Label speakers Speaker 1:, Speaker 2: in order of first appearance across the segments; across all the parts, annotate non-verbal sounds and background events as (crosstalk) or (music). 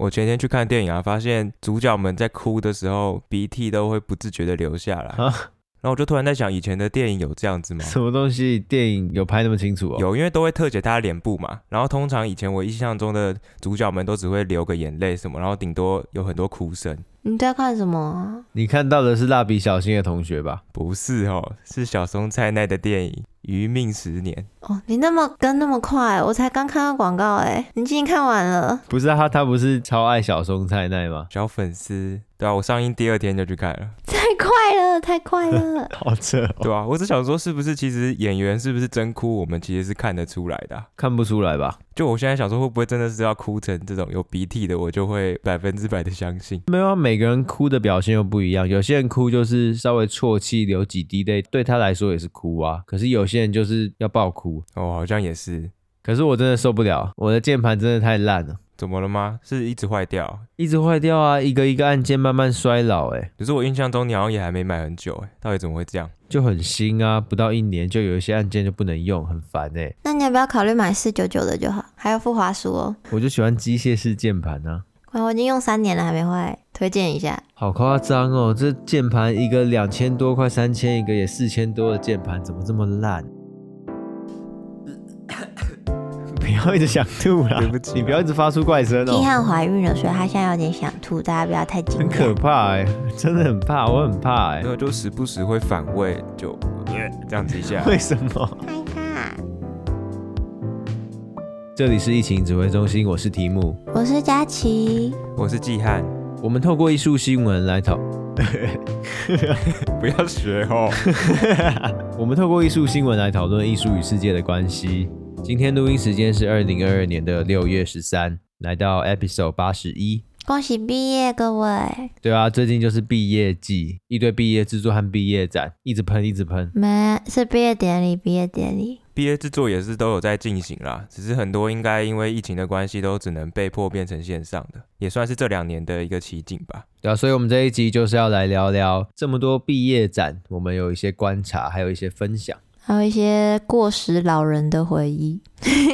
Speaker 1: 我前天去看电影啊，发现主角们在哭的时候，鼻涕都会不自觉的流下来。然后我就突然在想，以前的电影有这样子吗？
Speaker 2: 什么东西？电影有拍那么清楚哦？
Speaker 1: 有，因为都会特写他的脸部嘛。然后通常以前我印象中的主角们都只会流个眼泪什么，然后顶多有很多哭声。
Speaker 3: 你在看什么？
Speaker 2: 你看到的是蜡笔小新的同学吧？
Speaker 1: 不是哦，是小松菜奈的电影《余命十年》。
Speaker 3: 哦，你那么跟那么快，我才刚看到广告哎，你已经看完了？
Speaker 2: 不是啊，他他不是超爱小松菜奈吗？
Speaker 1: 小粉丝。对啊，我上映第二天就去看了。(laughs)
Speaker 3: 太快了，太快了，(laughs)
Speaker 2: 好扯哦。
Speaker 1: 对啊，我只想说，是不是其实演员是不是真哭，我们其实是看得出来的啊？
Speaker 2: 看不出来吧？
Speaker 1: 就我现在想说，会不会真的是要哭成这种有鼻涕的，我就会百分之百的相信。
Speaker 2: 没有啊，每个人哭的表现又不一样。有些人哭就是稍微啜泣，流几滴泪，对他来说也是哭啊。可是有些人就是要爆哭。
Speaker 1: 哦，好像也是。
Speaker 2: 可是我真的受不了，我的键盘真的太烂了。
Speaker 1: 怎么了吗？是一直坏掉？
Speaker 2: 一直坏掉啊！一个一个按键慢慢衰老，哎。
Speaker 1: 可是我印象中你好像也还没买很久，哎，到底怎么会这样？
Speaker 2: 就很新啊，不到一年就有一些按键就不能用，很烦哎。
Speaker 3: 那你要不要考虑买四九九的就好，还有富华书哦。
Speaker 2: 我就喜欢机械式键盘啊。
Speaker 3: 我已经用三年了还没坏，推荐一下。
Speaker 2: 好夸张哦，这键盘一个两千多，快三千，一个也四千多的键盘，怎么这么烂？要一直想吐啦！对不起，你不要一直发出怪声哦。
Speaker 3: 羿翰怀孕了，所以她现在有点想吐，大家不要太紧张。
Speaker 2: 很可怕哎，真的很怕，我很怕哎。
Speaker 1: 那就时不时会反胃，就这样子一下。(laughs)
Speaker 2: 为什么？
Speaker 3: 害怕。
Speaker 2: 这里是疫情指挥中心，我是提姆，
Speaker 3: 我是佳琪，
Speaker 1: 我是季汉。
Speaker 2: 我们透过艺术新闻来讨，(laughs)
Speaker 1: 不要学哦。(laughs)
Speaker 2: 我们透过艺术新闻来讨论艺术与世界的关系。今天录音时间是二零二二年的六月十三，来到 episode 八十一，
Speaker 3: 恭喜毕业各位！
Speaker 2: 对啊，最近就是毕业季，一堆毕业制作和毕业展，一直喷一直喷。
Speaker 3: 没，是毕业典礼，毕业典礼，
Speaker 1: 毕业制作也是都有在进行啦，只是很多应该因为疫情的关系，都只能被迫变成线上的，也算是这两年的一个奇景吧。
Speaker 2: 对啊，所以我们这一集就是要来聊聊这么多毕业展，我们有一些观察，还有一些分享。
Speaker 3: 还有一些过时老人的回忆。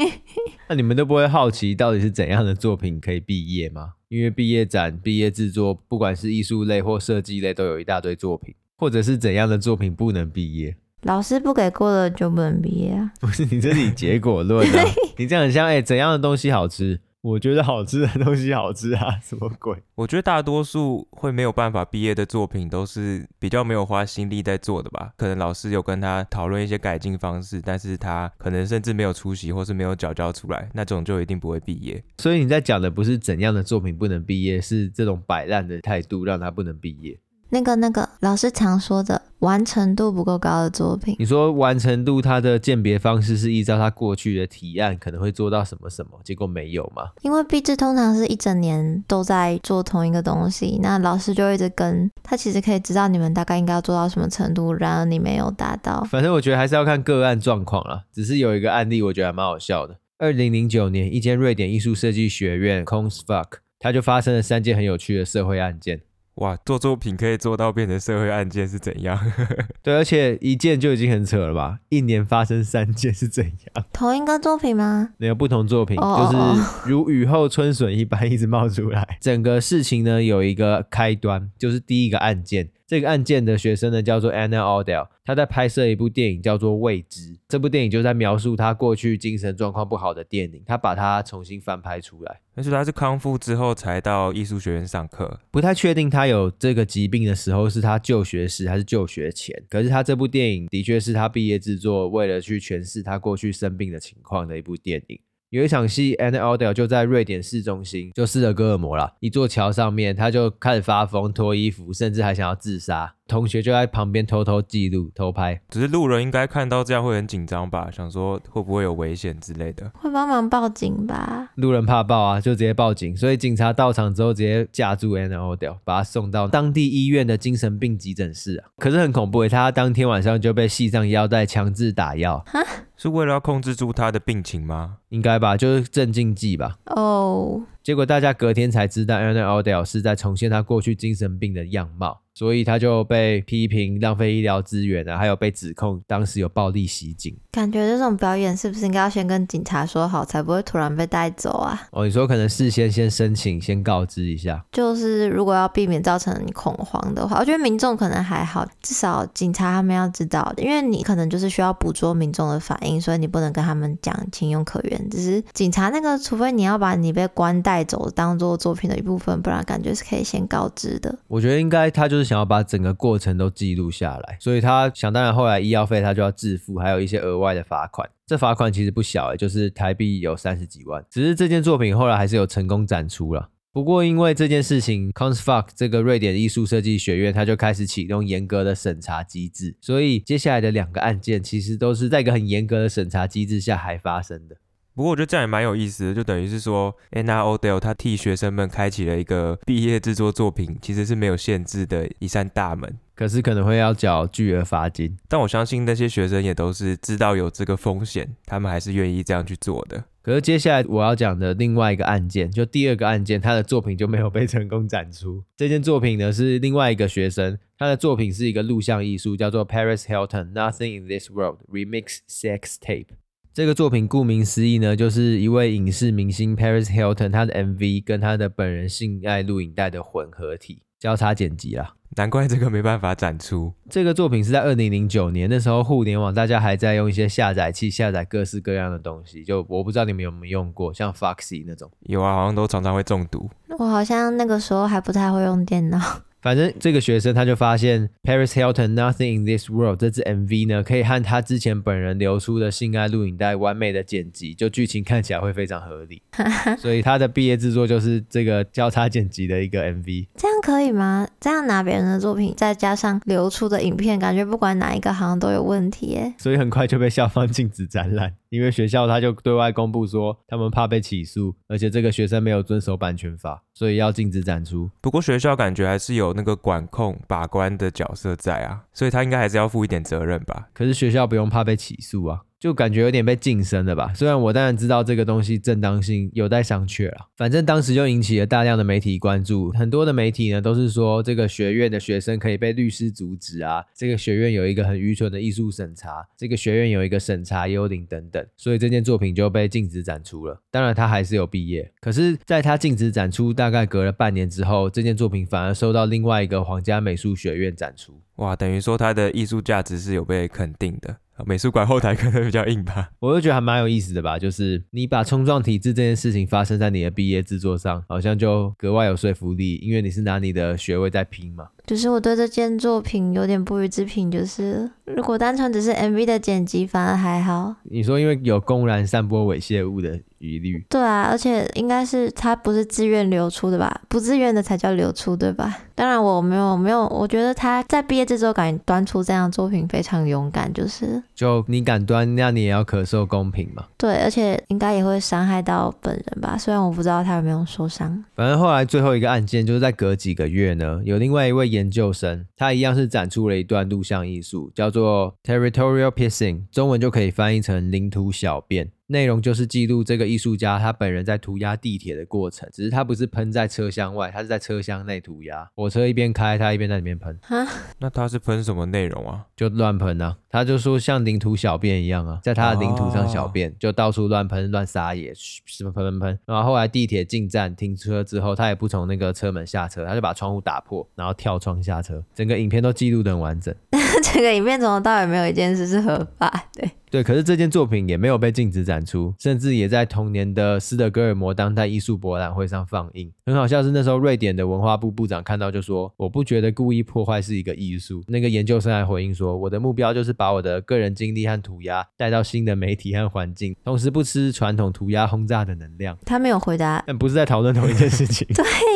Speaker 3: (laughs)
Speaker 2: 那你们都不会好奇到底是怎样的作品可以毕业吗？因为毕业展、毕业制作，不管是艺术类或设计类，都有一大堆作品。或者是怎样的作品不能毕业？
Speaker 3: 老师不给过了就不能毕业啊？
Speaker 2: 不是你这里结果论啊？(laughs) 你这样很像哎、欸，怎样的东西好吃？我觉得好吃的东西好吃啊，什么鬼？
Speaker 1: 我觉得大多数会没有办法毕业的作品，都是比较没有花心力在做的吧。可能老师有跟他讨论一些改进方式，但是他可能甚至没有出席，或是没有缴交出来，那种就一定不会毕业。
Speaker 2: 所以你在讲的不是怎样的作品不能毕业，是这种摆烂的态度让他不能毕业。
Speaker 3: 那个那个老师常说的完成度不够高的作品，
Speaker 2: 你说完成度，它的鉴别方式是依照他过去的提案可能会做到什么什么，结果没有吗？
Speaker 3: 因为毕制通常是一整年都在做同一个东西，那老师就一直跟他，其实可以知道你们大概应该要做到什么程度，然而你没有达到。
Speaker 2: 反正我觉得还是要看个案状况啦。只是有一个案例，我觉得还蛮好笑的。二零零九年，一间瑞典艺术设计学院 Konstfack，它就发生了三件很有趣的社会案件。
Speaker 1: 哇，做作品可以做到变成社会案件是怎样？(laughs)
Speaker 2: 对，而且一件就已经很扯了吧？一年发生三件是怎样？
Speaker 3: 同一个作品吗？
Speaker 2: 没有不同作品，oh, 就是如雨后春笋一般一直冒出来。整个事情呢，有一个开端，就是第一个案件。这个案件的学生呢，叫做 Anna Odell，他在拍摄一部电影叫做《未知》。这部电影就在描述他过去精神状况不好的电影，他把它重新翻拍出来。
Speaker 1: 但是他是康复之后才到艺术学院上课，
Speaker 2: 不太确定他有这个疾病的时候是他就学时还是就学前。可是他这部电影的确是他毕业制作，为了去诠释他过去生病的情况的一部电影。有一场戏 a n n a o d e l 就在瑞典市中心，就斯德哥尔摩啦，一座桥上面，他就开始发疯、脱衣服，甚至还想要自杀。同学就在旁边偷偷记录、偷拍。
Speaker 1: 只是路人应该看到这样会很紧张吧？想说会不会有危险之类的？
Speaker 3: 会帮忙报警吧？
Speaker 2: 路人怕报啊，就直接报警。所以警察到场之后，直接架住 Anna Odell，把他送到当地医院的精神病急诊室啊。可是很恐怖诶，他当天晚上就被系上腰带，强制打药。哈？
Speaker 1: 是为了要控制住他的病情吗？
Speaker 2: 应该吧，就是镇静剂吧。
Speaker 3: 哦。
Speaker 2: 结果大家隔天才知道，Anna Odell 是在重现他过去精神病的样貌。所以他就被批评浪费医疗资源啊，还有被指控当时有暴力袭警。
Speaker 3: 感觉这种表演是不是应该要先跟警察说好，才不会突然被带走啊？
Speaker 2: 哦，你说可能事先先申请，先告知一下。
Speaker 3: 就是如果要避免造成恐慌的话，我觉得民众可能还好，至少警察他们要知道，因为你可能就是需要捕捉民众的反应，所以你不能跟他们讲情有可原。只是警察那个，除非你要把你被关带走当做作品的一部分，不然感觉是可以先告知的。
Speaker 2: 我觉得应该他就是想要把整个过程都记录下来，所以他想当然后来医药费他就要自付，还有一些额外的罚款。这罚款其实不小诶，就是台币有三十几万。只是这件作品后来还是有成功展出了。不过因为这件事情，Kunstfack 这个瑞典艺术设计学院他就开始启动严格的审查机制，所以接下来的两个案件其实都是在一个很严格的审查机制下还发生的。
Speaker 1: 不过我觉得这样也蛮有意思的，就等于是说，Anna Odell 他替学生们开启了一个毕业制作作品其实是没有限制的一扇大门。
Speaker 2: 可是可能会要缴巨额罚金，
Speaker 1: 但我相信那些学生也都是知道有这个风险，他们还是愿意这样去做的。
Speaker 2: 可是接下来我要讲的另外一个案件，就第二个案件，他的作品就没有被成功展出。(laughs) 这件作品呢是另外一个学生，他的作品是一个录像艺术，叫做 Paris Hilton Nothing in This World Remix Sex Tape。这个作品顾名思义呢，就是一位影视明星 Paris Hilton 他的 MV 跟他的本人性爱录影带的混合体交叉剪辑啦。
Speaker 1: 难怪这个没办法展出。
Speaker 2: 这个作品是在二零零九年，那时候互联网大家还在用一些下载器下载各式各样的东西，就我不知道你们有没有用过，像 Foxy 那种。
Speaker 1: 有啊，好像都常常会中毒。
Speaker 3: 我好像那个时候还不太会用电脑。
Speaker 2: 反正这个学生他就发现 Paris Hilton Nothing in This World 这支 MV 呢，可以和他之前本人流出的性爱录影带完美的剪辑，就剧情看起来会非常合理。(laughs) 所以他的毕业制作就是这个交叉剪辑的一个 MV。
Speaker 3: 这样可以吗？这样拿别人的作品再加上流出的影片，感觉不管哪一个好像都有问题耶。
Speaker 2: 所以很快就被校方禁止展览。因为学校他就对外公布说，他们怕被起诉，而且这个学生没有遵守版权法，所以要禁止展出。
Speaker 1: 不过学校感觉还是有那个管控把关的角色在啊，所以他应该还是要负一点责任吧。
Speaker 2: 可是学校不用怕被起诉啊。就感觉有点被晋升了吧？虽然我当然知道这个东西正当性有待商榷了，反正当时就引起了大量的媒体关注。很多的媒体呢都是说这个学院的学生可以被律师阻止啊，这个学院有一个很愚蠢的艺术审查，这个学院有一个审查幽灵等等，所以这件作品就被禁止展出了。当然他还是有毕业，可是在他禁止展出大概隔了半年之后，这件作品反而收到另外一个皇家美术学院展出。
Speaker 1: 哇，等于说他的艺术价值是有被肯定的。美术馆后台可能比较硬吧，
Speaker 2: 我就觉得还蛮有意思的吧。就是你把冲撞体制这件事情发生在你的毕业制作上，好像就格外有说服力，因为你是拿你的学位在拼嘛。
Speaker 3: 就是我对这件作品有点不予置评，就是如果单纯只是 MV 的剪辑，反而还好。
Speaker 2: 你说因为有公然散播猥亵物的疑虑？
Speaker 3: 对啊，而且应该是他不是自愿流出的吧？不自愿的才叫流出，对吧？当然我没有没有，我觉得他在毕业制作敢端出这样的作品非常勇敢，就是
Speaker 2: 就你敢端，那你也要可受公平嘛。
Speaker 3: 对，而且应该也会伤害到本人吧？虽然我不知道他有没有受伤。
Speaker 2: 反正后来最后一个案件就是在隔几个月呢，有另外一位。研究生，他一样是展出了一段录像艺术，叫做 Territorial Pissing，中文就可以翻译成领土小便。内容就是记录这个艺术家他本人在涂鸦地铁的过程，只是他不是喷在车厢外，他是在车厢内涂鸦。火车一边开，他一边在里面喷。
Speaker 3: 哈，
Speaker 1: 那他是喷什么内容啊？
Speaker 2: 就乱喷啊！他就说像领土小便一样啊，在他的领土上小便，哦、就到处乱喷、乱撒野，什么喷喷喷。然后后来地铁进站停车之后，他也不从那个车门下车，他就把窗户打破，然后跳窗下车。整个影片都记录得很完整。(laughs) (laughs)
Speaker 3: 这个影片从头到尾没有一件事是合法，对。
Speaker 2: 对，可是这件作品也没有被禁止展出，甚至也在同年的斯德哥尔摩当代艺术博览会上放映。很好笑是那时候瑞典的文化部部长看到就说：“我不觉得故意破坏是一个艺术。”那个研究生还回应说：“我的目标就是把我的个人经历和涂鸦带到新的媒体和环境，同时不吃传统涂鸦轰炸的能量。”
Speaker 3: 他没有回答，
Speaker 2: 但不是在讨论同一件事情。(laughs)
Speaker 3: 对呀。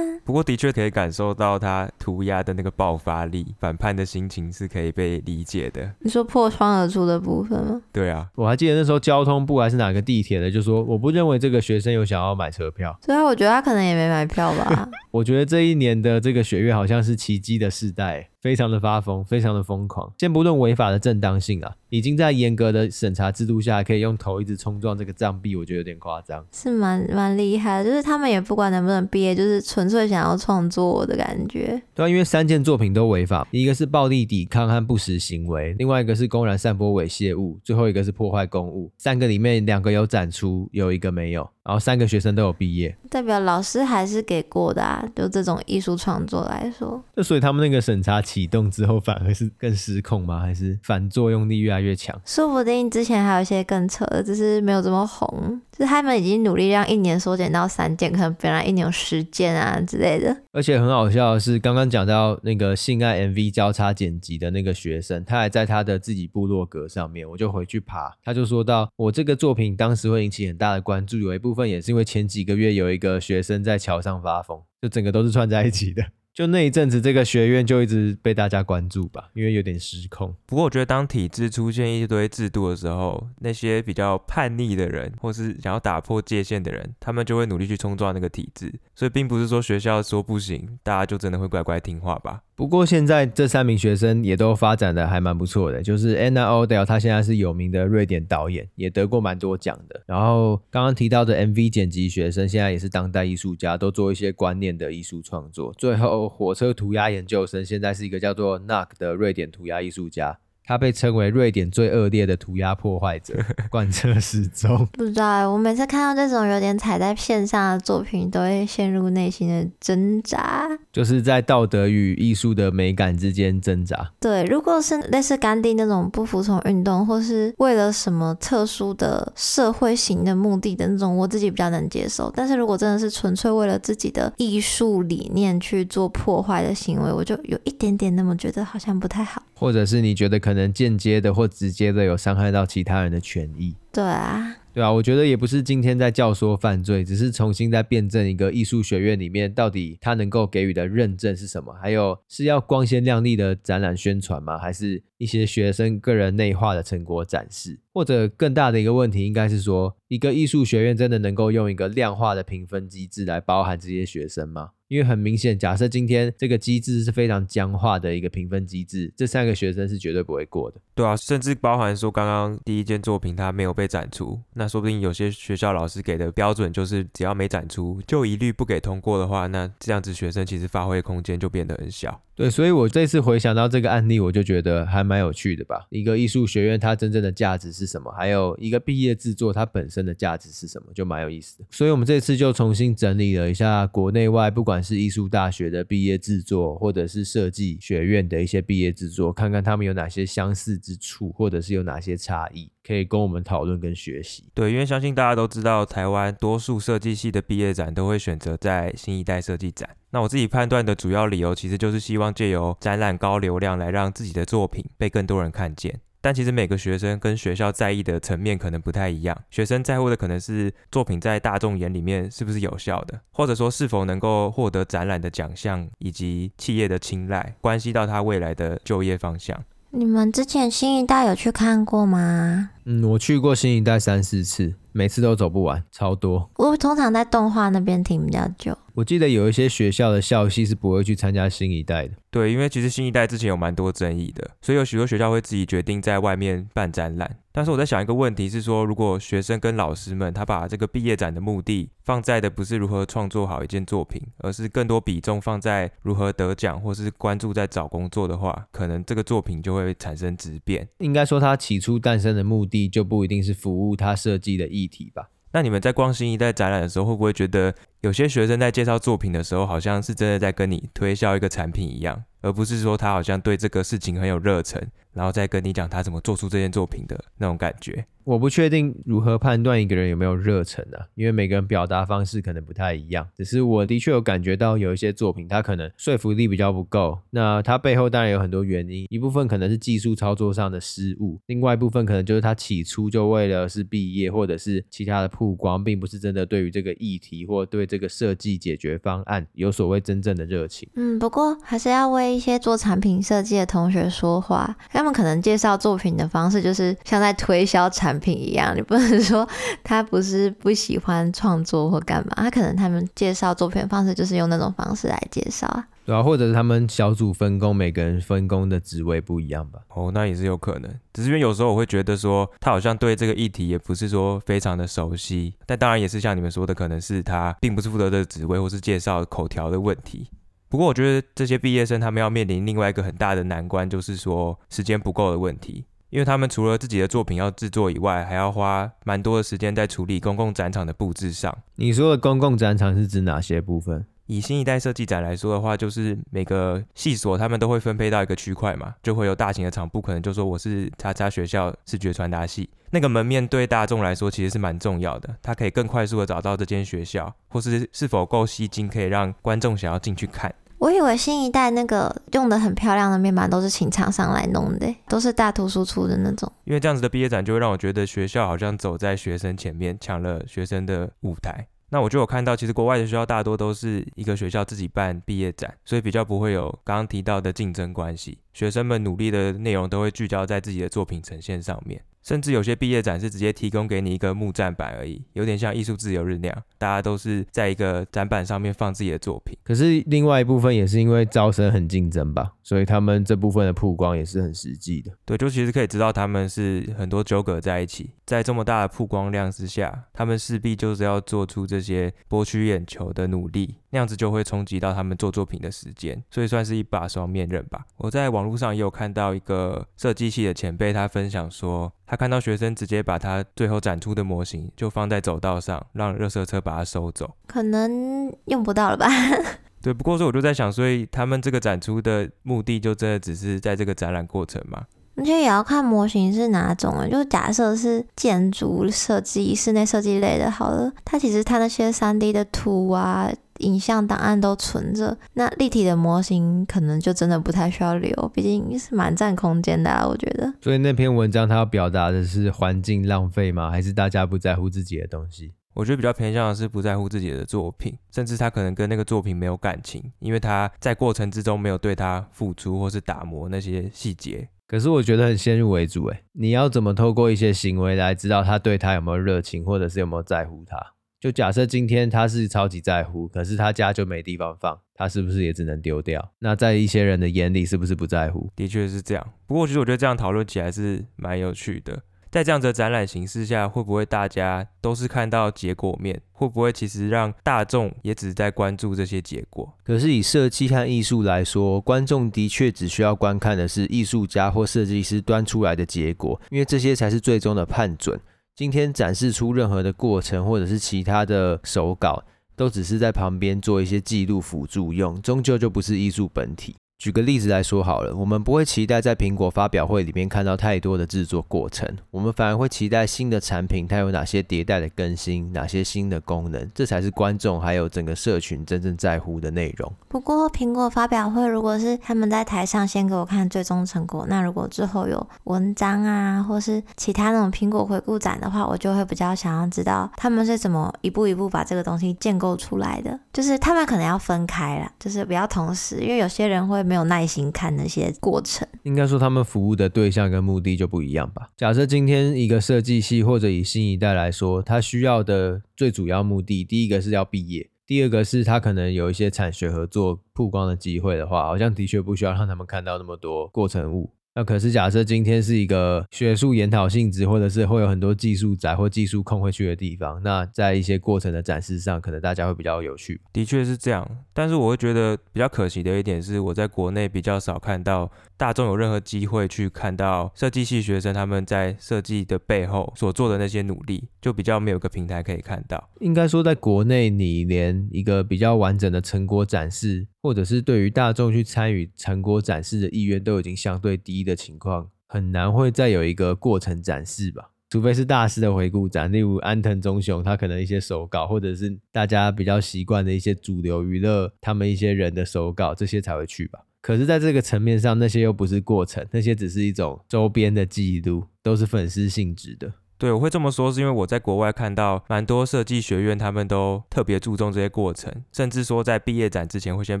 Speaker 1: 不过的确可以感受到他涂鸦的那个爆发力，反叛的心情是可以被理解的。
Speaker 3: 你说破窗而出的部分吗？
Speaker 1: 对啊，
Speaker 2: 我还记得那时候交通部还是哪个地铁的，就说我不认为这个学生有想要买车票。
Speaker 3: 对啊我觉得他可能也没买票吧。(laughs)
Speaker 2: 我觉得这一年的这个学院好像是奇迹的世代。非常的发疯，非常的疯狂。先不论违法的正当性啊，已经在严格的审查制度下，可以用头一直冲撞这个障壁，我觉得有点夸张。
Speaker 3: 是蛮蛮厉害的，就是他们也不管能不能毕业，就是纯粹想要创作的感觉。
Speaker 2: 对啊，因为三件作品都违法，一个是暴力抵抗和不实行为，另外一个是公然散播猥亵物，最后一个是破坏公物。三个里面两个有展出，有一个没有。然后三个学生都有毕业，
Speaker 3: 代表老师还是给过的啊。就这种艺术创作来说，
Speaker 2: 就所以他们那个审查启动之后，反而是更失控吗？还是反作用力越来越强？
Speaker 3: 说不定之前还有一些更扯的，只是没有这么红。就是他们已经努力让一年缩减到三件，可能本来一年有十件啊之类的。
Speaker 2: 而且很好笑的是，刚刚讲到那个性爱 MV 交叉剪辑的那个学生，他还在他的自己部落格上面，我就回去爬，他就说到，我这个作品当时会引起很大的关注，有一部分也是因为前几个月有一个学生在桥上发疯，就整个都是串在一起的。就那一阵子，这个学院就一直被大家关注吧，因为有点失控。
Speaker 1: 不过我觉得，当体制出现一堆制度的时候，那些比较叛逆的人，或是想要打破界限的人，他们就会努力去冲撞那个体制。所以，并不是说学校说不行，大家就真的会乖乖听话吧。
Speaker 2: 不过现在这三名学生也都发展的还蛮不错的，就是 Anna Odell，他现在是有名的瑞典导演，也得过蛮多奖的。然后刚刚提到的 MV 剪辑学生，现在也是当代艺术家，都做一些观念的艺术创作。最后火车涂鸦研究生，现在是一个叫做 Nack 的瑞典涂鸦艺术家。他被称为瑞典最恶劣的涂鸦破坏者，贯彻始终。(laughs)
Speaker 3: 不知道，我每次看到这种有点踩在线上的作品，都会陷入内心的挣扎，
Speaker 2: 就是在道德与艺术的美感之间挣扎。
Speaker 3: 对，如果是类似甘地那种不服从运动，或是为了什么特殊的社会型的目的的那种，我自己比较能接受。但是如果真的是纯粹为了自己的艺术理念去做破坏的行为，我就有一点点那么觉得好像不太好。
Speaker 2: 或者是你觉得可能间接的或直接的有伤害到其他人的权益？
Speaker 3: 对啊。
Speaker 2: 对啊，我觉得也不是今天在教唆犯罪，只是重新在辩证一个艺术学院里面到底它能够给予的认证是什么，还有是要光鲜亮丽的展览宣传吗？还是一些学生个人内化的成果展示？或者更大的一个问题应该是说，一个艺术学院真的能够用一个量化的评分机制来包含这些学生吗？因为很明显，假设今天这个机制是非常僵化的一个评分机制，这三个学生是绝对不会过的。
Speaker 1: 对啊，甚至包含说刚刚第一件作品它没有被展出。那说不定有些学校老师给的标准就是，只要没展出就一律不给通过的话，那这样子学生其实发挥空间就变得很小。
Speaker 2: 对，所以我这次回想到这个案例，我就觉得还蛮有趣的吧。一个艺术学院它真正的价值是什么？还有一个毕业制作它本身的价值是什么？就蛮有意思的。所以我们这次就重新整理了一下国内外，不管是艺术大学的毕业制作，或者是设计学院的一些毕业制作，看看他们有哪些相似之处，或者是有哪些差异。可以跟我们讨论跟学习。
Speaker 1: 对，因为相信大家都知道，台湾多数设计系的毕业展都会选择在新一代设计展。那我自己判断的主要理由，其实就是希望借由展览高流量来让自己的作品被更多人看见。但其实每个学生跟学校在意的层面可能不太一样。学生在乎的可能是作品在大众眼里面是不是有效的，或者说是否能够获得展览的奖项以及企业的青睐，关系到他未来的就业方向。
Speaker 3: 你们之前新一代有去看过吗？
Speaker 2: 嗯，我去过新一代三四次，每次都走不完，超多。
Speaker 3: 我通常在动画那边停比较久。
Speaker 2: 我记得有一些学校的校系是不会去参加新一代的。
Speaker 1: 对，因为其实新一代之前有蛮多争议的，所以有许多学校会自己决定在外面办展览。但是我在想一个问题是说，如果学生跟老师们他把这个毕业展的目的放在的不是如何创作好一件作品，而是更多比重放在如何得奖或是关注在找工作的话，可能这个作品就会产生质变。
Speaker 2: 应该说，它起初诞生的目的就不一定是服务它设计的议题吧。
Speaker 1: 那你们在逛新一代展览的时候，会不会觉得有些学生在介绍作品的时候，好像是真的在跟你推销一个产品一样，而不是说他好像对这个事情很有热忱，然后再跟你讲他怎么做出这件作品的那种感觉？
Speaker 2: 我不确定如何判断一个人有没有热忱啊，因为每个人表达方式可能不太一样。只是我的确有感觉到有一些作品，它可能说服力比较不够。那它背后当然有很多原因，一部分可能是技术操作上的失误，另外一部分可能就是他起初就为了是毕业或者是其他的曝光，并不是真的对于这个议题或对这个设计解决方案有所谓真正的热情。
Speaker 3: 嗯，不过还是要为一些做产品设计的同学说话，他们可能介绍作品的方式就是像在推销产品。一样，你不能说他不是不喜欢创作或干嘛，(laughs) 他可能他们介绍作品的方式就是用那种方式来介绍啊。
Speaker 2: 对啊，或者是他们小组分工，每个人分工的职位不一样吧？
Speaker 1: 哦，那也是有可能。只是因为有时候我会觉得说，他好像对这个议题也不是说非常的熟悉。但当然也是像你们说的，可能是他并不是负责这个职位，或是介绍口条的问题。不过我觉得这些毕业生他们要面临另外一个很大的难关，就是说时间不够的问题。因为他们除了自己的作品要制作以外，还要花蛮多的时间在处理公共展场的布置上。
Speaker 2: 你说的公共展场是指哪些部分？
Speaker 1: 以新一代设计展来说的话，就是每个系所他们都会分配到一个区块嘛，就会有大型的场布，可能就说我是叉叉学校视觉传达系，那个门面对大众来说其实是蛮重要的，它可以更快速的找到这间学校，或是是否够吸睛，可以让观众想要进去看。
Speaker 3: 我以为新一代那个用的很漂亮的面板都是请厂商来弄的，都是大图输出的那种。
Speaker 1: 因为这样子的毕业展就会让我觉得学校好像走在学生前面，抢了学生的舞台。那我就有看到，其实国外的学校大多都是一个学校自己办毕业展，所以比较不会有刚刚提到的竞争关系。学生们努力的内容都会聚焦在自己的作品呈现上面。甚至有些毕业展是直接提供给你一个木栈板而已，有点像艺术自由日那样，大家都是在一个展板上面放自己的作品。
Speaker 2: 可是另外一部分也是因为招生很竞争吧，所以他们这部分的曝光也是很实际的。
Speaker 1: 对，就其实可以知道他们是很多纠葛在一起，在这么大的曝光量之下，他们势必就是要做出这些博取眼球的努力。那样子就会冲击到他们做作品的时间，所以算是一把双面刃吧。我在网络上也有看到一个设计系的前辈，他分享说，他看到学生直接把他最后展出的模型就放在走道上，让热车车把它收走，
Speaker 3: 可能用不到了吧？(laughs) (laughs)
Speaker 1: 对，不过说我就在想，所以他们这个展出的目的就真的只是在这个展览过程吗？
Speaker 3: 而且也要看模型是哪种啊，就假设是建筑设计、室内设计类的，好了，它其实它那些三 D 的图啊。影像档案都存着，那立体的模型可能就真的不太需要留，毕竟是蛮占空间的啊，我觉得。
Speaker 2: 所以那篇文章它要表达的是环境浪费吗？还是大家不在乎自己的东西？
Speaker 1: 我觉得比较偏向的是不在乎自己的作品，甚至他可能跟那个作品没有感情，因为他在过程之中没有对他付出或是打磨那些细节。
Speaker 2: 可是我觉得很先入为主，诶，你要怎么透过一些行为来知道他对他有没有热情，或者是有没有在乎他？就假设今天他是超级在乎，可是他家就没地方放，他是不是也只能丢掉？那在一些人的眼里，是不是不在乎？
Speaker 1: 的确是这样。不过其实我觉得这样讨论起来是蛮有趣的。在这样的展览形式下，会不会大家都是看到结果面？会不会其实让大众也只在关注这些结果？
Speaker 2: 可是以设计和艺术来说，观众的确只需要观看的是艺术家或设计师端出来的结果，因为这些才是最终的判准。今天展示出任何的过程，或者是其他的手稿，都只是在旁边做一些记录辅助用，终究就不是艺术本体。举个例子来说好了，我们不会期待在苹果发表会里面看到太多的制作过程，我们反而会期待新的产品它有哪些迭代的更新，哪些新的功能，这才是观众还有整个社群真正在乎的内容。
Speaker 3: 不过苹果发表会如果是他们在台上先给我看最终成果，那如果之后有文章啊，或是其他那种苹果回顾展的话，我就会比较想要知道他们是怎么一步一步把这个东西建构出来的。就是他们可能要分开了，就是不要同时，因为有些人会。没有耐心看那些过程，
Speaker 2: 应该说他们服务的对象跟目的就不一样吧。假设今天一个设计系或者以新一代来说，他需要的最主要目的，第一个是要毕业，第二个是他可能有一些产学合作曝光的机会的话，好像的确不需要让他们看到那么多过程物。那可是假设今天是一个学术研讨性质，或者是会有很多技术宅或技术控会去的地方，那在一些过程的展示上，可能大家会比较有趣。
Speaker 1: 的确是这样，但是我会觉得比较可惜的一点是，我在国内比较少看到大众有任何机会去看到设计系学生他们在设计的背后所做的那些努力，就比较没有个平台可以看到。
Speaker 2: 应该说，在国内你连一个比较完整的成果展示。或者是对于大众去参与成果展示的意愿都已经相对低的情况，很难会再有一个过程展示吧？除非是大师的回顾展，例如安藤忠雄，他可能一些手稿，或者是大家比较习惯的一些主流娱乐，他们一些人的手稿，这些才会去吧。可是，在这个层面上，那些又不是过程，那些只是一种周边的记录，都是粉丝性质的。
Speaker 1: 对，我会这么说，是因为我在国外看到蛮多设计学院，他们都特别注重这些过程，甚至说在毕业展之前会先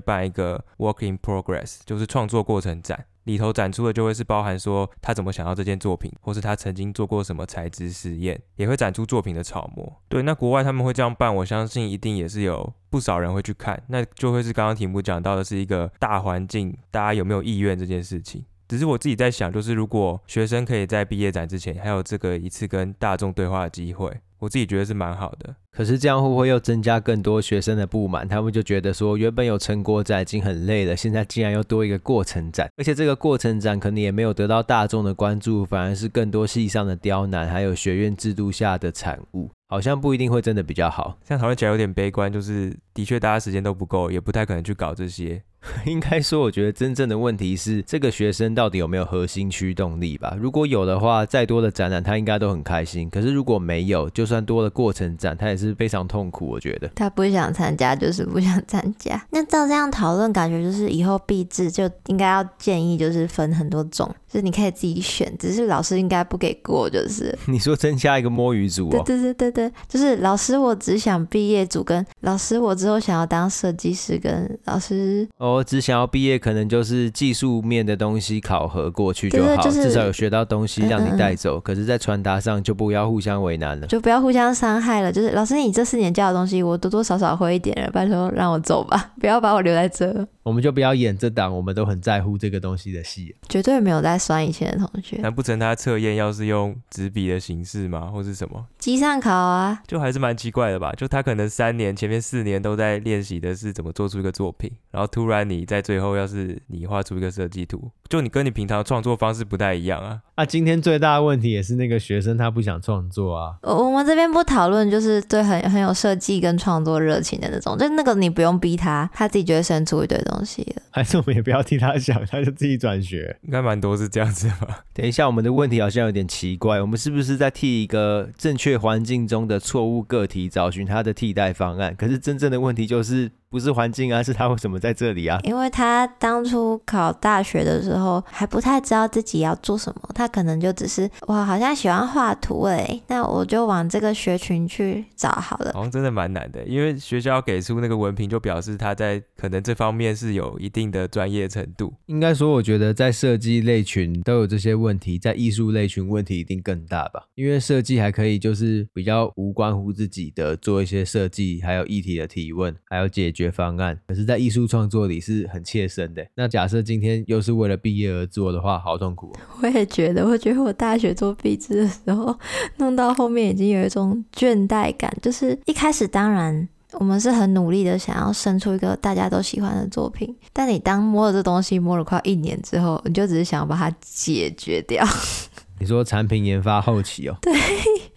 Speaker 1: 办一个 work in progress，就是创作过程展。里头展出的就会是包含说他怎么想到这件作品，或是他曾经做过什么材质实验，也会展出作品的草模。对，那国外他们会这样办，我相信一定也是有不少人会去看，那就会是刚刚题目讲到的是一个大环境，大家有没有意愿这件事情。只是我自己在想，就是如果学生可以在毕业展之前还有这个一次跟大众对话的机会，我自己觉得是蛮好的。
Speaker 2: 可是这样会不会又增加更多学生的不满？他们就觉得说，原本有成果展已经很累了，现在竟然又多一个过程展，而且这个过程展可能也没有得到大众的关注，反而是更多系上的刁难，还有学院制度下的产物，好像不一定会真的比较好。
Speaker 1: 这样讨论起来有点悲观，就是的确大家时间都不够，也不太可能去搞这些。(laughs)
Speaker 2: 应该说，我觉得真正的问题是这个学生到底有没有核心驱动力吧？如果有的话，再多的展览他应该都很开心。可是如果没有，就算多了过程展，他也是非常痛苦。我觉得
Speaker 3: 他不想参加，就是不想参加。那照这样讨论，感觉就是以后毕制就应该要建议，就是分很多种，就是你可以自己选，只是老师应该不给过，就是
Speaker 2: 你说增加一个摸鱼组哦？
Speaker 3: 对对对对对，就是老师我只想毕业组，跟老师我之后想要当设计师，跟老师
Speaker 2: 哦。我只想要毕业，可能就是技术面的东西考核过去就好，就是、至少有学到东西让你带走。嗯嗯，可是，在传达上就不要互相为难了，
Speaker 3: 就不要互相伤害了。就是老师，你这四年教的东西，我多多少少会一点了，拜托让我走吧，(laughs) 不要把我留在这。
Speaker 2: 我们就不要演这档，我们都很在乎这个东西的戏，
Speaker 3: 绝对没有在酸以前的同学。
Speaker 1: 难不成他测验要是用纸笔的形式吗，或是什么？
Speaker 3: 机上考啊，
Speaker 1: 就还是蛮奇怪的吧？就他可能三年前面四年都在练习的是怎么做出一个作品，然后突然你在最后要是你画出一个设计图，就你跟你平常创作方式不太一样啊。
Speaker 2: 啊，今天最大的问题也是那个学生他不想创作啊。
Speaker 3: 我我们这边不讨论，就是对很很有设计跟创作热情的那种，就那个你不用逼他，他自己就会生出一堆东西了。(laughs)
Speaker 2: 还是我们也不要替他想，他就自己转学，
Speaker 1: 应该蛮多是这样子吗。
Speaker 2: 等一下，我们的问题好像有点奇怪，我们是不是在替一个正确环境中的错误个体找寻他的替代方案？可是真正的问题就是。不是环境啊，(laughs) 是他为什么在这里啊？
Speaker 3: 因为他当初考大学的时候还不太知道自己要做什么，他可能就只是哇，好像喜欢画图哎，那我就往这个学群去找好了。
Speaker 1: 好像真的蛮难的，因为学校给出那个文凭，就表示他在可能这方面是有一定的专业程度。
Speaker 2: 应该说，我觉得在设计类群都有这些问题，在艺术类群问题一定更大吧？因为设计还可以就是比较无关乎自己的做一些设计，还有议题的提问，还有解决。方案，可是，在艺术创作里是很切身的。那假设今天又是为了毕业而做的话，好痛苦哦。
Speaker 3: 我也觉得，我觉得我大学做毕制的时候，弄到后面已经有一种倦怠感。就是一开始，当然我们是很努力的，想要生出一个大家都喜欢的作品。但你当摸了这东西摸了快一年之后，你就只是想要把它解决掉。(laughs)
Speaker 2: 你说产品研发后期哦？
Speaker 3: 对，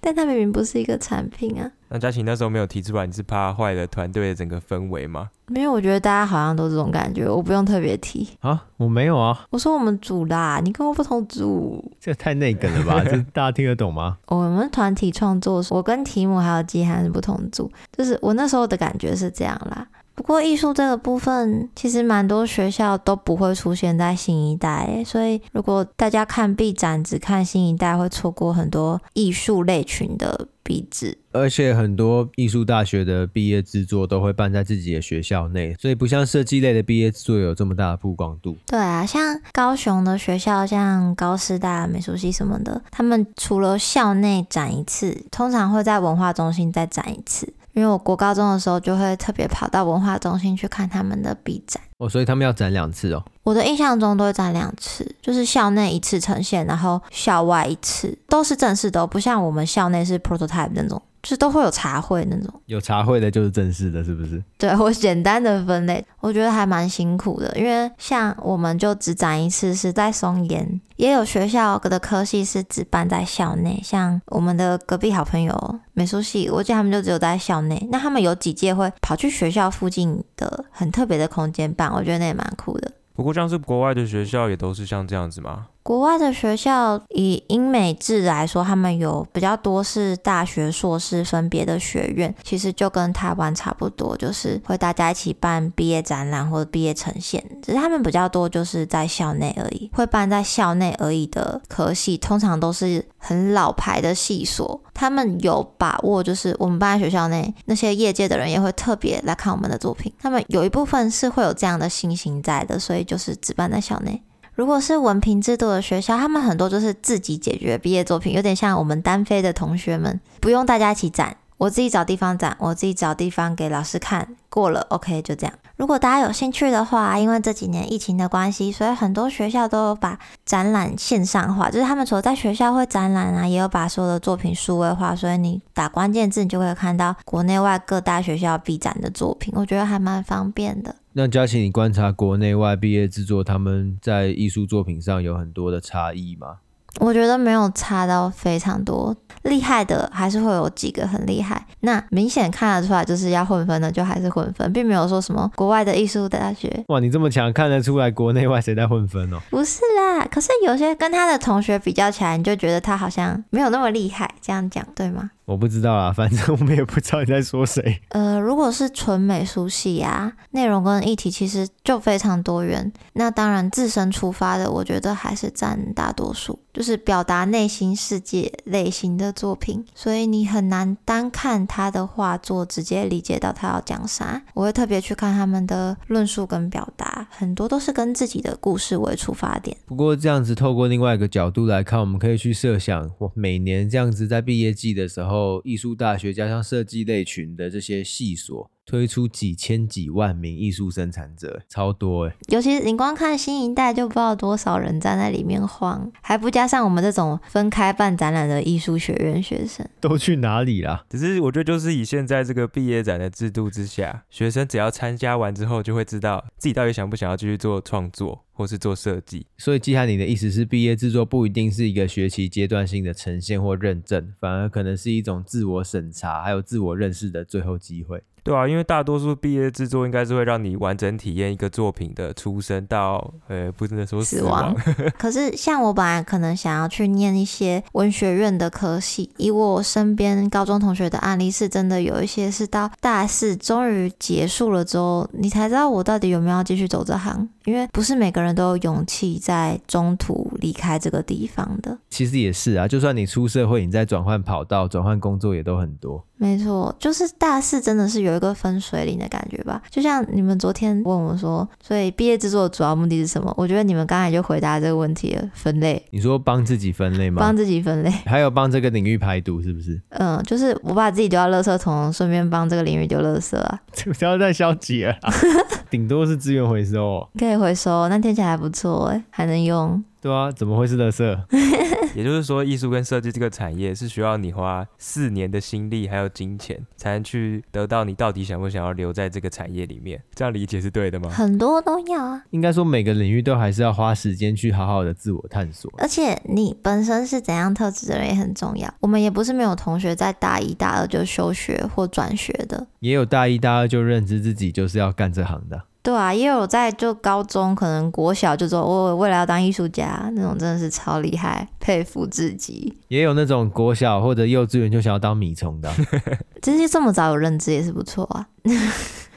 Speaker 3: 但它明明不是一个产品啊。
Speaker 1: 那嘉琪那时候没有提出来，你是怕坏了团队的整个氛围吗？
Speaker 3: 没有，我觉得大家好像都这种感觉，我不用特别提
Speaker 2: 啊。我没有啊，
Speaker 3: 我说我们组啦，你跟我不同组，
Speaker 2: 这太内梗了吧？(laughs) 这大家听得懂吗？
Speaker 3: 我们团体创作，我跟提姆还有季涵是不同组，就是我那时候的感觉是这样啦。不过艺术这个部分，其实蛮多学校都不会出现在新一代，所以如果大家看毕展只看新一代，会错过很多艺术类群的壁纸。
Speaker 2: 而且很多艺术大学的毕业制作都会办在自己的学校内，所以不像设计类的毕业制作有这么大的曝光度。
Speaker 3: 对啊，像高雄的学校，像高师大美术系什么的，他们除了校内展一次，通常会在文化中心再展一次。因为我国高中的时候就会特别跑到文化中心去看他们的毕展
Speaker 2: 哦，所以他们要展两次哦。
Speaker 3: 我的印象中都会展两次，就是校内一次呈现，然后校外一次，都是正式的，不像我们校内是 prototype 那种。就是都会有茶会那种，
Speaker 2: 有茶会的就是正式的，是不是？
Speaker 3: 对，我简单的分类，我觉得还蛮辛苦的，因为像我们就只展一次，是在松岩，也有学校的科系是只办在校内，像我们的隔壁好朋友美术系，我记得他们就只有在校内，那他们有几届会跑去学校附近的很特别的空间办，我觉得那也蛮酷的。
Speaker 1: 不过像是国外的学校也都是像这样子吗？
Speaker 3: 国外的学校以英美制来说，他们有比较多是大学、硕士分别的学院，其实就跟台湾差不多，就是会大家一起办毕业展览或者毕业呈现。只是他们比较多就是在校内而已，会办在校内而已的科系，通常都是很老牌的系所。他们有把握，就是我们办在学校内，那些业界的人也会特别来看我们的作品。他们有一部分是会有这样的信心在的，所以就是只办在校内。如果是文凭制度的学校，他们很多就是自己解决毕业作品，有点像我们单飞的同学们，不用大家一起展。我自己找地方展，我自己找地方给老师看，过了，OK，就这样。如果大家有兴趣的话，因为这几年疫情的关系，所以很多学校都有把展览线上化，就是他们除了在学校会展览啊，也有把所有的作品数位化，所以你打关键字，你就会看到国内外各大学校必展的作品，我觉得还蛮方便的。
Speaker 2: 那佳琪，你观察国内外毕业制作，他们在艺术作品上有很多的差异吗？
Speaker 3: 我觉得没有差到非常多，厉害的还是会有几个很厉害。那明显看得出来，就是要混分的就还是混分，并没有说什么国外的艺术大学。
Speaker 2: 哇，你这么强，看得出来国内外谁在混分哦？
Speaker 3: 不是啦，可是有些跟他的同学比较起来，你就觉得他好像没有那么厉害，这样讲对吗？
Speaker 2: 我不知道啊，(laughs) 反正我们也不知道你在说谁。
Speaker 3: 呃，如果是纯美术系啊，内容跟议题其实就非常多元。那当然，自身出发的，我觉得还是占大多数，就是表达内心世界类型的作品。所以你很难单看他的画作，直接理解到他要讲啥。我会特别去看他们的论述跟表达，很多都是跟自己的故事为出发点。
Speaker 2: 不过这样子，透过另外一个角度来看，我们可以去设想，我每年这样子在毕业季的时候。后艺术大学加上设计类群的这些系所，推出几千几万名艺术生产者，超多哎！
Speaker 3: 尤其是你光看新一代，就不知道多少人站在里面晃，还不加上我们这种分开办展览的艺术学院学生，
Speaker 2: 都去哪里啦？
Speaker 1: 只是我觉得，就是以现在这个毕业展的制度之下，学生只要参加完之后，就会知道自己到底想不想要继续做创作，或是做设计。
Speaker 2: 所以，季涵，你的意思是，毕业制作不一定是一个学期阶段性的呈现或认证，反而可能是一种自我审查，还有自我认识的最后机会。
Speaker 1: 对啊，因为大多数毕业制作应该是会让你完整体验一个作品的出生到，呃，不能说死亡。
Speaker 3: 死亡 (laughs) 可是像我本来可能想要去念一些文学院的科系，以我身边高中同学的案例，是真的有一些是到大四终于结束了之后，你才知道我到底有没有要继续走这行。因为不是每个人都有勇气在中途离开这个地方的。
Speaker 2: 其实也是啊，就算你出社会，你在转换跑道、转换工作也都很多。
Speaker 3: 没错，就是大四真的是有一个分水岭的感觉吧。就像你们昨天问我说，所以毕业制作的主要目的是什么？我觉得你们刚才就回答这个问题了，分类。
Speaker 2: 你说帮自己分类吗？
Speaker 3: 帮自己分类，
Speaker 2: 还有帮这个领域排毒，是不是？
Speaker 3: 嗯，就是我把自己丢到垃圾桶，顺便帮这个领域丢垃圾啊。
Speaker 2: 这 (laughs) 不要再消极了，(laughs) 顶多是资源回收。
Speaker 3: 可以回收，那听起来还不错哎，还能用。
Speaker 2: 对啊，怎么会是乐色？(laughs)
Speaker 1: 也就是说，艺术跟设计这个产业是需要你花四年的心力还有金钱，才能去得到你到底想不想要留在这个产业里面。这样理解是对的吗？
Speaker 3: 很多都要啊。
Speaker 2: 应该说每个领域都还是要花时间去好好的自我探索。
Speaker 3: 而且你本身是怎样特质的人也很重要。我们也不是没有同学在大一、大二就休学或转学的，
Speaker 2: 也有大一、大二就认知自己就是要干这行的。
Speaker 3: 对啊，也有在就高中，可能国小就说我未来要当艺术家，那种真的是超厉害，佩服自己。
Speaker 2: 也有那种国小或者幼稚园就想要当米虫的，(laughs)
Speaker 3: 这些这么早有认知也是不错啊。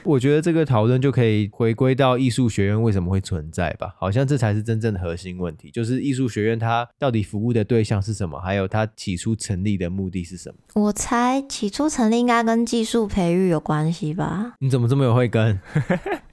Speaker 2: 我觉得这个讨论就可以回归到艺术学院为什么会存在吧，好像这才是真正的核心问题，就是艺术学院它到底服务的对象是什么，还有它起初成立的目的是什么？
Speaker 3: 我猜起初成立应该跟技术培育有关系吧？
Speaker 2: 你怎么这么有慧根？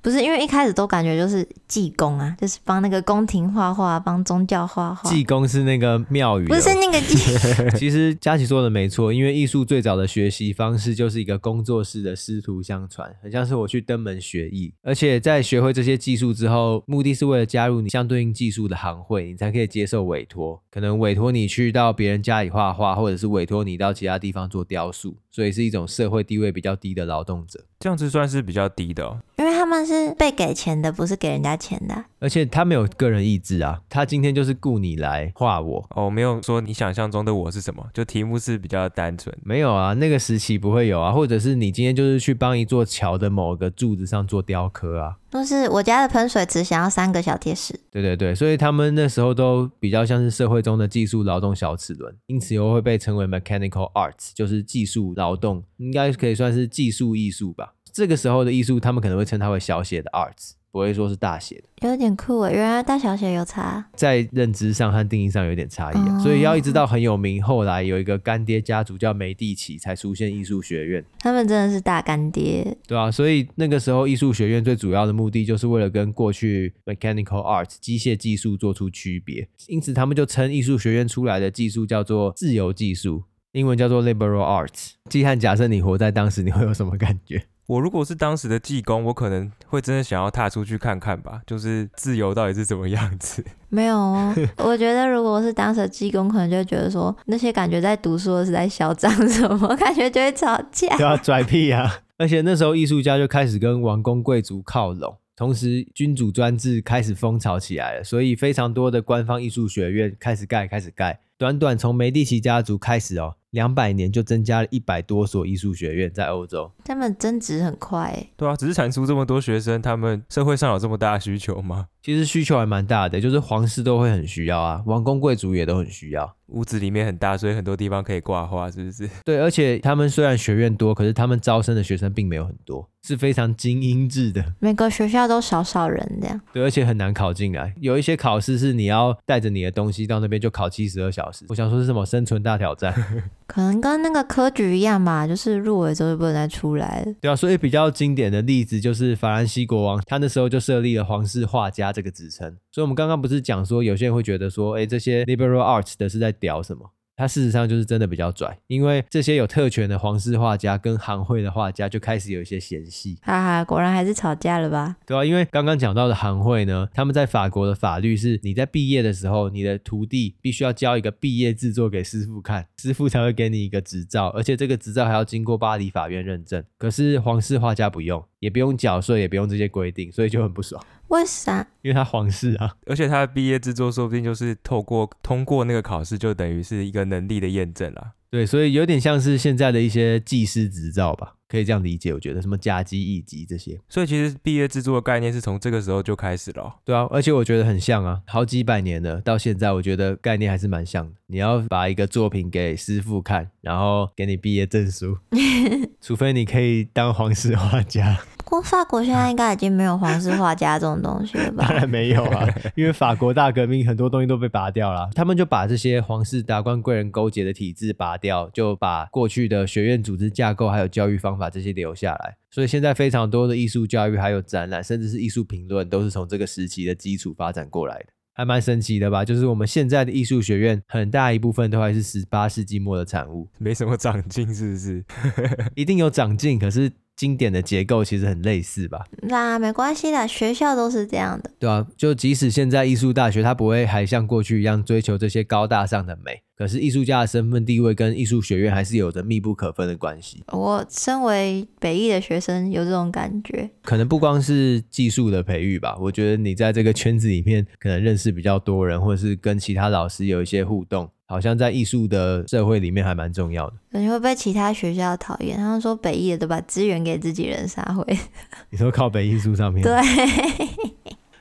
Speaker 3: 不是，因为一开始都感觉就是技工啊，就是帮那个宫廷画画，帮宗教画画。
Speaker 2: 技工是那个庙宇，
Speaker 3: 不是那个技。(laughs)
Speaker 2: 其实佳琪说的没错，因为艺术最早的学习方式就是一个工作室的师徒相传，很像是我去登门学艺，而且在学会这些技术之后，目的是为了加入你相对应技术的行会，你才可以接受委托，可能委托你去到别人家里画画，或者是委托你到其他地方做雕塑，所以是一种社会地位比较低的劳动者。
Speaker 1: 这样子算是比较低的哦，
Speaker 3: 他们是被给钱的，不是给人家钱的。
Speaker 2: 而且他没有个人意志啊，他今天就是雇你来画我
Speaker 1: 哦，没有说你想象中的我是什么，就题目是比较单纯。
Speaker 2: 没有啊，那个时期不会有啊，或者是你今天就是去帮一座桥的某个柱子上做雕刻啊。
Speaker 3: 就是我家的喷水池想要三个小贴士。
Speaker 2: 对对对，所以他们那时候都比较像是社会中的技术劳动小齿轮，因此又会被称为 mechanical arts，就是技术劳动，应该可以算是技术艺术吧。这个时候的艺术，他们可能会称它为小写的 arts。不会说是大写的，
Speaker 3: 有点酷诶。原来大小写有差，
Speaker 2: 在认知上和定义上有点差异啊。哦、所以要一直到很有名，后来有一个干爹家族叫梅蒂奇，才出现艺术学院。
Speaker 3: 他们真的是大干爹，
Speaker 2: 对啊。所以那个时候艺术学院最主要的目的，就是为了跟过去 mechanical arts 机械技术做出区别。因此，他们就称艺术学院出来的技术叫做自由技术，英文叫做 liberal arts。季汉，假设你活在当时，你会有什么感觉？
Speaker 1: 我如果是当时的技工，我可能会真的想要踏出去看看吧，就是自由到底是怎么样子。(laughs)
Speaker 3: 没有哦，(laughs) 我觉得如果我是当时的技工，可能就会觉得说那些感觉在读书的是在嚣张什么，(laughs) 感觉就会吵架。
Speaker 2: 对啊，拽屁啊！而且那时候艺术家就开始跟王公贵族靠拢，同时君主专制开始风潮起来了，所以非常多的官方艺术学院开始盖，开始盖。短短从梅蒂奇家族开始哦。两百年就增加了一百多所艺术学院在欧洲，
Speaker 3: 他们增值很快。
Speaker 1: 对啊，只是产出这么多学生，他们社会上有这么大的需求吗？
Speaker 2: 其实需求还蛮大的，就是皇室都会很需要啊，王公贵族也都很需要。
Speaker 1: 屋子里面很大，所以很多地方可以挂画，是不是？
Speaker 2: 对，而且他们虽然学院多，可是他们招生的学生并没有很多，是非常精英制的。
Speaker 3: 每个学校都少少人这样。
Speaker 2: 对，而且很难考进来。有一些考试是你要带着你的东西到那边就考七十二小时。我想说是什么生存大挑战？(laughs)
Speaker 3: 可能跟那个科举一样吧，就是入围之后就不能再出来了。
Speaker 2: 对啊，所以比较经典的例子就是法兰西国王，他那时候就设立了皇室画家这个职称。所以我们刚刚不是讲说，有些人会觉得说，哎，这些 liberal arts 的是在屌什么？他事实上就是真的比较拽，因为这些有特权的皇室画家跟行会的画家就开始有一些嫌隙。
Speaker 3: 哈哈，果然还是吵架了吧？
Speaker 2: 对啊，因为刚刚讲到的行会呢，他们在法国的法律是，你在毕业的时候，你的徒弟必须要交一个毕业制作给师傅看，师傅才会给你一个执照，而且这个执照还要经过巴黎法院认证。可是皇室画家不用，也不用缴税，也不用这些规定，所以就很不爽。
Speaker 3: 为啥？
Speaker 2: 因为他皇室啊，
Speaker 1: 而且他的毕业制作说不定就是透过通过那个考试，就等于是一个能力的验证啦。
Speaker 2: 对，所以有点像是现在的一些技师执照吧，可以这样理解。我觉得什么甲级、乙级这些，
Speaker 1: 所以其实毕业制作的概念是从这个时候就开始了喔。
Speaker 2: 对啊，而且我觉得很像啊，好几百年了，到现在我觉得概念还是蛮像的。你要把一个作品给师傅看，然后给你毕业证书，(laughs) 除非你可以当皇室画家。
Speaker 3: 法国现在应该已经没有皇室画家这种东西了吧？
Speaker 2: 当然没有啊，(laughs) 因为法国大革命很多东西都被拔掉了，他们就把这些皇室达官贵人勾结的体制拔掉，就把过去的学院组织架构还有教育方法这些留下来。所以现在非常多的艺术教育还有展览，甚至是艺术评论，都是从这个时期的基础发展过来的，还蛮神奇的吧？就是我们现在的艺术学院很大一部分都还是十八世纪末的产物，
Speaker 1: 没什么长进，是不是？(laughs)
Speaker 2: 一定有长进，可是。经典的结构其实很类似吧？
Speaker 3: 那没关系的，学校都是这样的。
Speaker 2: 对啊，就即使现在艺术大学，它不会还像过去一样追求这些高大上的美，可是艺术家的身份地位跟艺术学院还是有着密不可分的关系。
Speaker 3: 我身为北艺的学生，有这种感觉。
Speaker 2: 可能不光是技术的培育吧，我觉得你在这个圈子里面，可能认识比较多人，或者是跟其他老师有一些互动。好像在艺术的社会里面还蛮重要的。
Speaker 3: 你会被其他学校讨厌，他们说北艺的都把资源给自己人撒回。
Speaker 2: 你说靠北艺术上面？
Speaker 3: 对。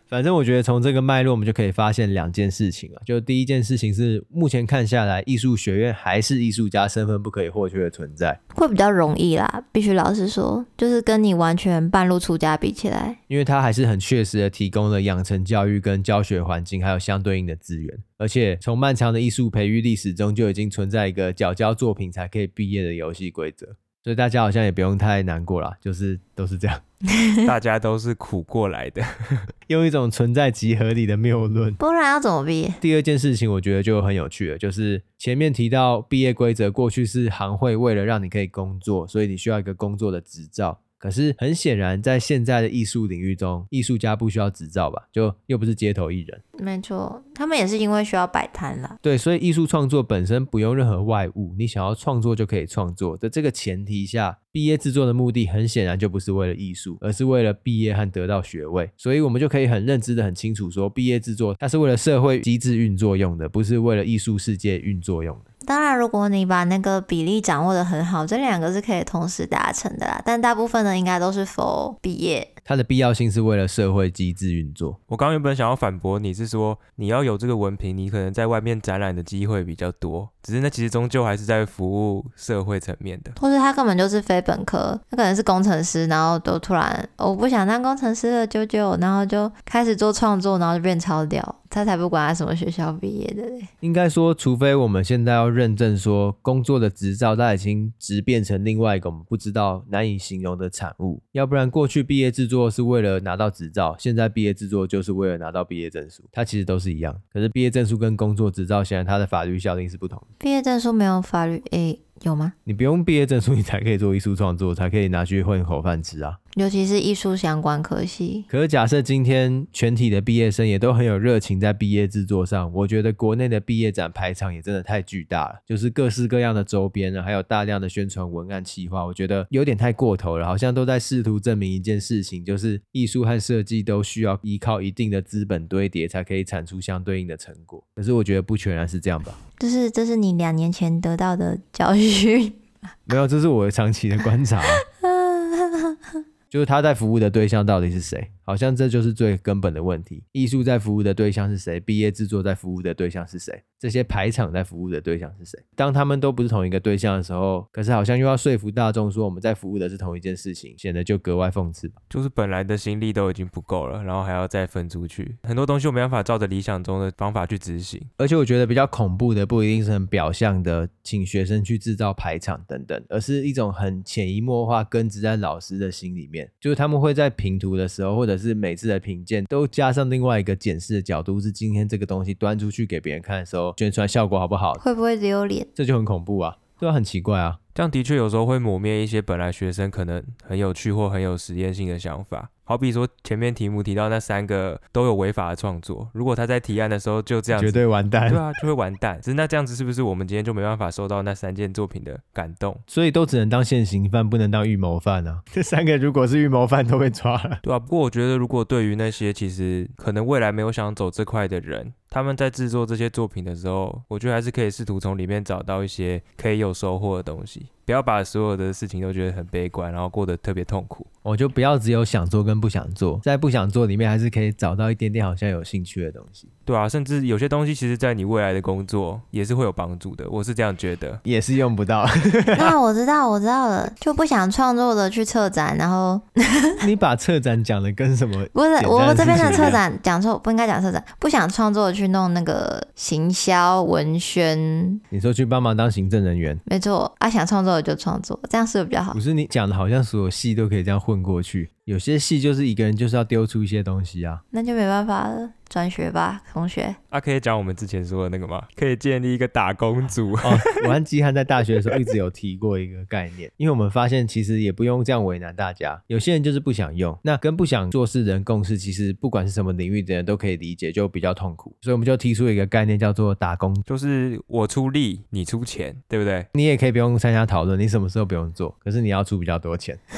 Speaker 2: 反正我觉得从这个脉络，我们就可以发现两件事情啊。就第一件事情是，目前看下来，艺术学院还是艺术家身份不可以或缺的存在，
Speaker 3: 会比较容易啦。必须老实说，就是跟你完全半路出家比起来，
Speaker 2: 因为它还是很确实的提供了养成教育跟教学环境，还有相对应的资源。而且从漫长的艺术培育历史中，就已经存在一个缴交作品才可以毕业的游戏规则。所以大家好像也不用太难过啦，就是都是这样，(laughs)
Speaker 1: 大家都是苦过来的，(laughs)
Speaker 2: 用一种存在即合理的谬论，
Speaker 3: 不然要怎么毕业？
Speaker 2: 第二件事情我觉得就很有趣了，就是前面提到毕业规则，过去是行会为了让你可以工作，所以你需要一个工作的执照。可是很显然，在现在的艺术领域中，艺术家不需要执照吧？就又不是街头艺人。
Speaker 3: 没错，他们也是因为需要摆摊啦。
Speaker 2: 对，所以艺术创作本身不用任何外物，你想要创作就可以创作。在这个前提下，毕业制作的目的很显然就不是为了艺术，而是为了毕业和得到学位。所以我们就可以很认知的很清楚说，毕业制作它是为了社会机制运作用的，不是为了艺术世界运作用的。
Speaker 3: 当然，如果你把那个比例掌握的很好，这两个是可以同时达成的啦。但大部分呢，应该都是 for 毕业。
Speaker 2: 它的必要性是为了社会机制运作。
Speaker 1: 我刚原本想要反驳你是说，你要有这个文凭，你可能在外面展览的机会比较多，只是那其实终究还是在服务社会层面的。
Speaker 3: 或是他根本就是非本科，他可能是工程师，然后都突然我不想当工程师了，啾啾，然后就开始做创作，然后就变超屌。他才不管他什么学校毕业的嘞。
Speaker 2: 应该说，除非我们现在要认证说工作的执照，它已经直变成另外一个我们不知道、难以形容的产物，要不然过去毕业制作是为了拿到执照，现在毕业制作就是为了拿到毕业证书，它其实都是一样。可是毕业证书跟工作执照，显然它的法律效力是不同的。
Speaker 3: 毕业证书没有法律诶、欸，有吗？
Speaker 2: 你不用毕业证书，你才可以做艺术创作，才可以拿去混口饭吃啊。
Speaker 3: 尤其是艺术相关科系。
Speaker 2: 可是假设今天全体的毕业生也都很有热情在毕业制作上，我觉得国内的毕业展排场也真的太巨大了，就是各式各样的周边啊，还有大量的宣传文案企划，我觉得有点太过头了，好像都在试图证明一件事情，就是艺术和设计都需要依靠一定的资本堆叠才可以产出相对应的成果。可是我觉得不全然是这样吧？
Speaker 3: 这是这是你两年前得到的教训？(laughs)
Speaker 2: 没有，这是我长期的观察。就是他在服务的对象到底是谁？好像这就是最根本的问题。艺术在服务的对象是谁？毕业制作在服务的对象是谁？这些排场在服务的对象是谁？当他们都不是同一个对象的时候，可是好像又要说服大众说我们在服务的是同一件事情，显得就格外讽刺。
Speaker 1: 就是本来的心力都已经不够了，然后还要再分出去，很多东西我没办法照着理想中的方法去执行。
Speaker 2: 而且我觉得比较恐怖的不一定是很表象的，请学生去制造排场等等，而是一种很潜移默化根植在老师的心里面，就是他们会在评图的时候，或者是每次的评鉴都加上另外一个检视的角度，是今天这个东西端出去给别人看的时候，宣传效果好不好？
Speaker 3: 会不会丢脸？
Speaker 2: 这就很恐怖啊，对啊，很奇怪啊。
Speaker 1: 这样的确有时候会抹灭一些本来学生可能很有趣或很有实验性的想法。好比说前面题目提到那三个都有违法的创作，如果他在提案的时候就这样，
Speaker 2: 绝对完蛋。
Speaker 1: 对啊，就会完蛋。只是那这样子是不是我们今天就没办法收到那三件作品的感动？
Speaker 2: 所以都只能当现行犯，不能当预谋犯啊。(laughs) 这三个如果是预谋犯都被抓了。
Speaker 1: 对啊，不过我觉得如果对于那些其实可能未来没有想走这块的人，他们在制作这些作品的时候，我觉得还是可以试图从里面找到一些可以有收获的东西。不要把所有的事情都觉得很悲观，然后过得特别痛苦。
Speaker 2: 我就不要只有想做跟不想做，在不想做里面还是可以找到一点点好像有兴趣的东西。
Speaker 1: 对啊，甚至有些东西其实在你未来的工作也是会有帮助的。我是这样觉得，
Speaker 2: 也是用不到。
Speaker 3: 那 (laughs) 我知道，我知道了，就不想创作的去策展，然后 (laughs)
Speaker 2: 你把策展讲的跟什么？(laughs)
Speaker 3: 不是，我这边的策展讲错，不应该讲策展。不想创作的去弄那个行销文宣。
Speaker 2: 你说去帮忙当行政人员？
Speaker 3: 没错，啊，想创作我就创作。这样是不是比较好？
Speaker 2: 不是你讲的，好像所有戏都可以这样混过去。有些戏就是一个人就是要丢出一些东西啊，
Speaker 3: 那就没办法了，转学吧，同学。
Speaker 1: 啊，可以讲我们之前说的那个吗？可以建立一个打工组。
Speaker 2: 哦，我和基汉在大学的时候一直有提过一个概念，因为我们发现其实也不用这样为难大家，有些人就是不想用，那跟不想做事的人共事，其实不管是什么领域的人都可以理解，就比较痛苦。所以我们就提出一个概念叫做打工，
Speaker 1: 就是我出力，你出钱，对不对？
Speaker 2: 你也可以不用参加讨论，你什么时候不用做，可是你要出比较多钱。(laughs)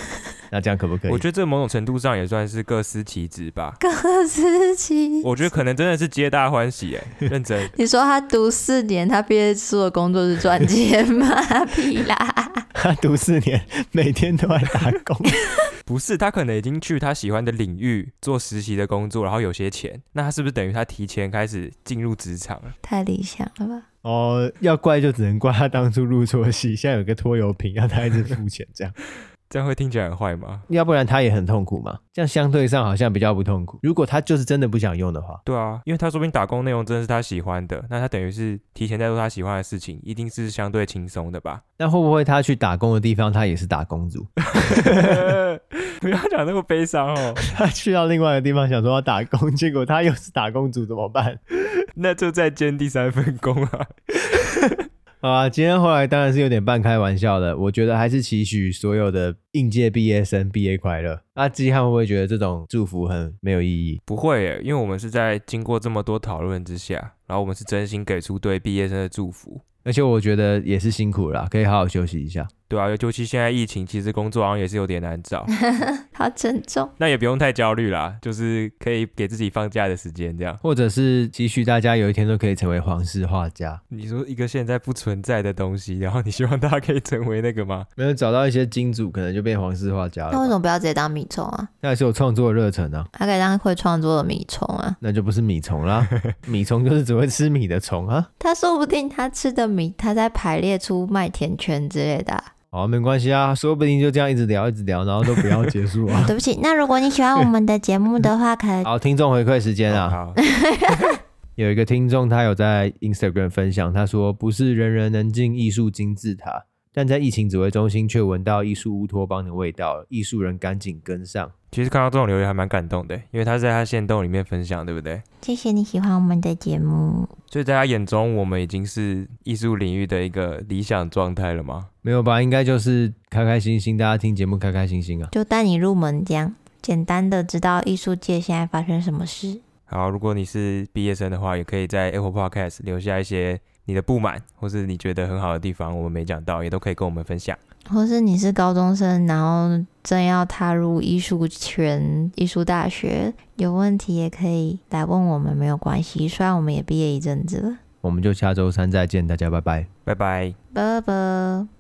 Speaker 2: (laughs) 那这样可不可以？
Speaker 1: 我觉得这某种程度上也算是各司其职吧。(laughs)
Speaker 3: 各司其职。
Speaker 1: 我觉得可能真的是皆大欢喜哎，(laughs) 认真。
Speaker 3: 你说他读四年，他毕业之后的工作是赚钱吗？屁啦！
Speaker 2: 他读四年，每天都在打工。
Speaker 1: 不是，他可能已经去他喜欢的领域做实习的工作，然后有些钱。那他是不是等于他提前开始进入职场了？
Speaker 3: 太理想了吧？
Speaker 2: 哦，要怪就只能怪他当初入错戏，现在有个拖油瓶让他一直付钱，这样。
Speaker 1: 这样会听起来很坏吗？
Speaker 2: 要不然他也很痛苦嘛。这样相对上好像比较不痛苦。如果他就是真的不想用的话，
Speaker 1: 对啊，因为他说不定打工内容真的是他喜欢的，那他等于是提前在做他喜欢的事情，一定是相对轻松的吧？
Speaker 2: 那会不会他去打工的地方，他也是打工族？(laughs) (laughs)
Speaker 1: 不要讲那么悲伤哦。
Speaker 2: 他去到另外一个地方想说要打工，结果他又是打工族，怎么办？(laughs)
Speaker 1: 那就再兼第三份工啊。
Speaker 2: 好啊，今天后来当然是有点半开玩笑的。我觉得还是期许所有的应届毕业生毕业快乐。那基汉会不会觉得这种祝福很没有意义？
Speaker 1: 不会耶，因为我们是在经过这么多讨论之下，然后我们是真心给出对毕业生的祝福。
Speaker 2: 而且我觉得也是辛苦了啦，可以好好休息一下。
Speaker 1: 对啊，尤其现在疫情，其实工作好像也是有点难找。(laughs)
Speaker 3: 好沉重。
Speaker 1: 那也不用太焦虑啦，就是可以给自己放假的时间，这样。
Speaker 2: 或者是期许大家有一天都可以成为皇室画家。
Speaker 1: 你说一个现在不存在的东西，然后你希望大家可以成为那个吗？
Speaker 2: 没有找到一些金主，可能就变皇室画家了。
Speaker 3: 那为什么不要直接当米虫啊？
Speaker 2: 那还是有创作的热忱啊。
Speaker 3: 他可以当会创作的米虫啊。
Speaker 2: 那就不是米虫啦，米虫就是只会吃米的虫啊。
Speaker 3: 他说不定他吃的米，他在排列出麦田圈之类的啊。
Speaker 2: 好，没关系啊，说不定就这样一直聊，一直聊，然后都不要结束啊。(laughs)
Speaker 3: 对不起，那如果你喜欢我们的节目的话，可以 (laughs)
Speaker 2: 好，听众回馈时间啊。
Speaker 1: 好，(laughs)
Speaker 2: 有一个听众他有在 Instagram 分享，他说不是人人能进艺术金字塔，但在疫情指挥中心却闻到艺术乌托邦的味道，艺术人赶紧跟上。
Speaker 1: 其实看到这种留言还蛮感动的，因为他在他线动里面分享，对不对？
Speaker 3: 谢谢你喜欢我们的节目。
Speaker 1: 所以在他眼中，我们已经是艺术领域的一个理想状态了吗？
Speaker 2: 没有吧，应该就是开开心心，大家听节目开开心心啊，
Speaker 3: 就带你入门，这样简单的知道艺术界现在发生什么事。
Speaker 1: 好，如果你是毕业生的话，也可以在 Apple Podcast 留下一些你的不满，或是你觉得很好的地方，我们没讲到，也都可以跟我们分享。
Speaker 3: 或是你是高中生，然后正要踏入艺术圈、艺术大学，有问题也可以来问我们，没有关系。虽然我们也毕业一阵子了，
Speaker 2: 我们就下周三再见，大家拜拜，
Speaker 1: 拜拜，
Speaker 3: 拜拜。